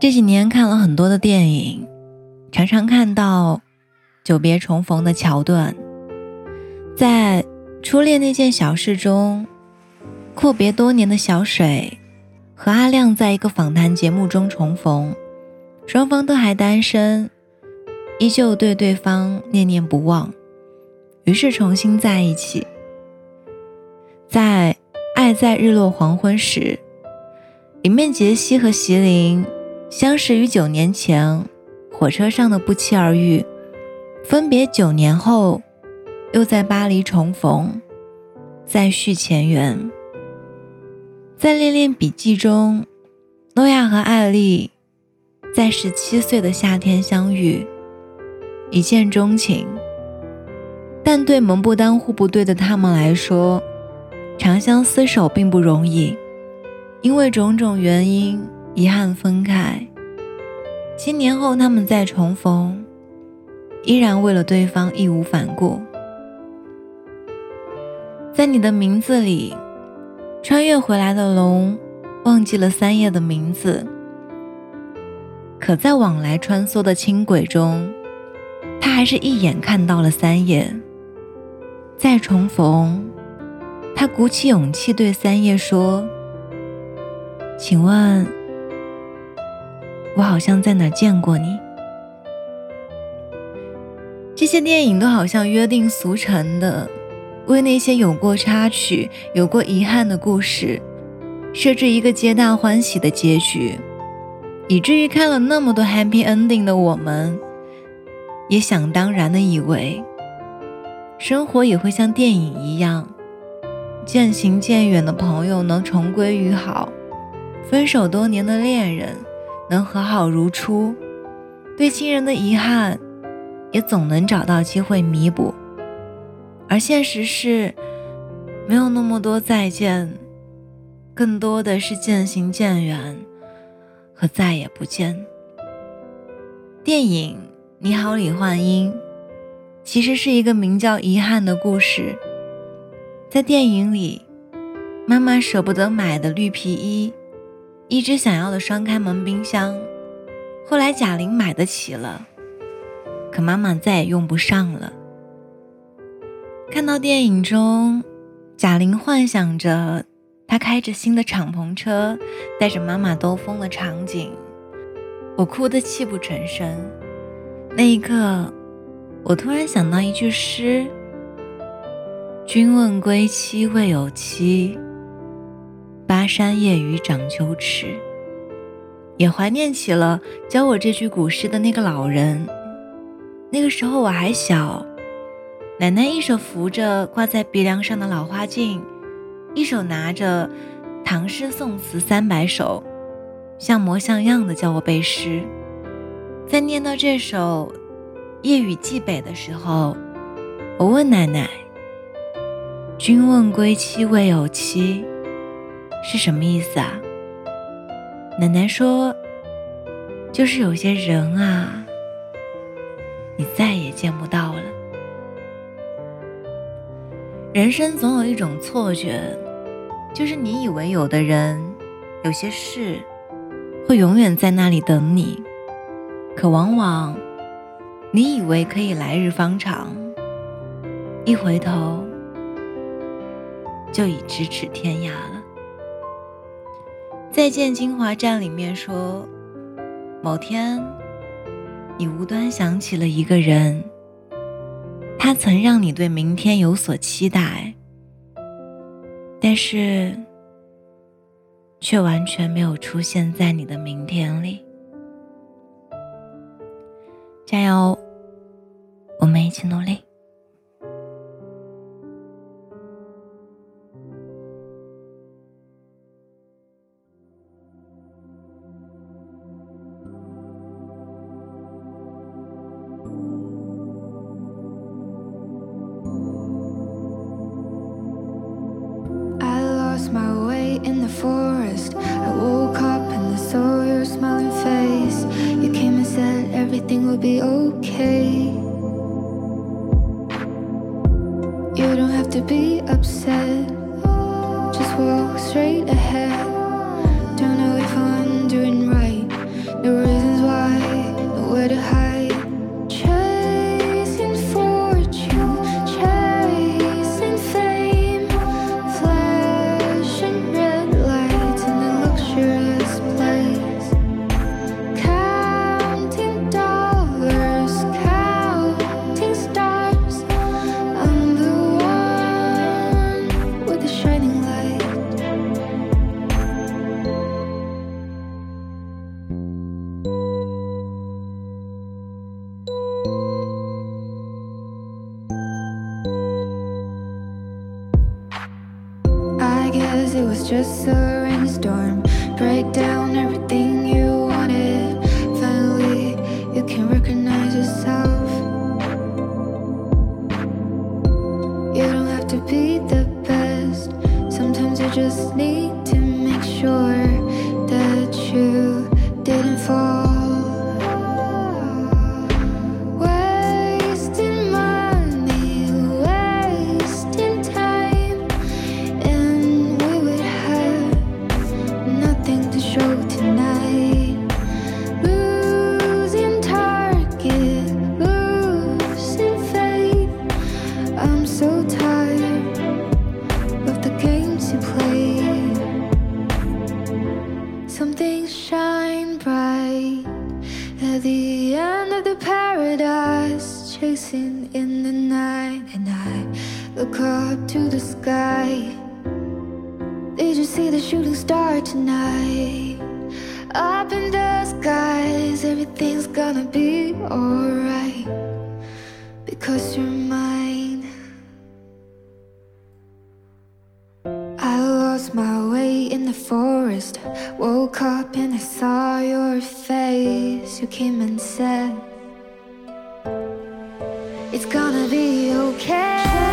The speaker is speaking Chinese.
这几年看了很多的电影，常常看到久别重逢的桥段。在《初恋那件小事》中，阔别多年的小水和阿亮在一个访谈节目中重逢，双方都还单身，依旧对对方念念不忘，于是重新在一起。在《爱在日落黄昏时》里面，杰西和席琳。相识于九年前火车上的不期而遇，分别九年后，又在巴黎重逢，再续前缘。在《恋恋笔记》中，诺亚和艾丽在十七岁的夏天相遇，一见钟情。但对门不当户不对的他们来说，长相厮守并不容易，因为种种原因。遗憾分开，七年后他们再重逢，依然为了对方义无反顾。在你的名字里，穿越回来的龙忘记了三叶的名字，可在往来穿梭的轻轨中，他还是一眼看到了三叶。再重逢，他鼓起勇气对三叶说：“请问。”我好像在哪见过你。这些电影都好像约定俗成的，为那些有过插曲、有过遗憾的故事，设置一个皆大欢喜的结局，以至于看了那么多 happy ending 的我们，也想当然的以为，生活也会像电影一样，渐行渐远的朋友能重归于好，分手多年的恋人。能和好如初，对亲人的遗憾，也总能找到机会弥补。而现实是，没有那么多再见，更多的是渐行渐远和再也不见。电影《你好，李焕英》其实是一个名叫《遗憾》的故事。在电影里，妈妈舍不得买的绿皮衣。一直想要的双开门冰箱，后来贾玲买得起了，可妈妈再也用不上了。看到电影中，贾玲幻想着她开着新的敞篷车，带着妈妈兜风的场景，我哭得泣不成声。那一刻，我突然想到一句诗：“君问归期未有期。”巴山夜雨涨秋池，也怀念起了教我这句古诗的那个老人。那个时候我还小，奶奶一手扶着挂在鼻梁上的老花镜，一手拿着唐诗宋词三百首，像模像样的教我背诗。在念到这首《夜雨寄北》的时候，我问奶奶：“君问归期未有期。”是什么意思啊？奶奶说，就是有些人啊，你再也见不到了。人生总有一种错觉，就是你以为有的人、有些事会永远在那里等你，可往往你以为可以来日方长，一回头就已咫尺天涯了。再见，金华站里面说，某天，你无端想起了一个人，他曾让你对明天有所期待，但是，却完全没有出现在你的明天里。加油，我们一起努力。Forest. I woke up and I saw your smiling face. You came and said everything will be okay. You don't have to be upset, just walk straight ahead. Don't know if I'm doing right. No reasons why, nowhere to hide. Guess it was just a rainstorm. Break down everything you wanted. Finally, you can recognize yourself. You don't have to be the best. Sometimes you just need to make sure that you didn't fall. Up to the sky. Did you see the shooting star tonight? Up in the skies, everything's gonna be alright because you're mine. I lost my way in the forest. Woke up and I saw your face. You came and said, It's gonna be okay.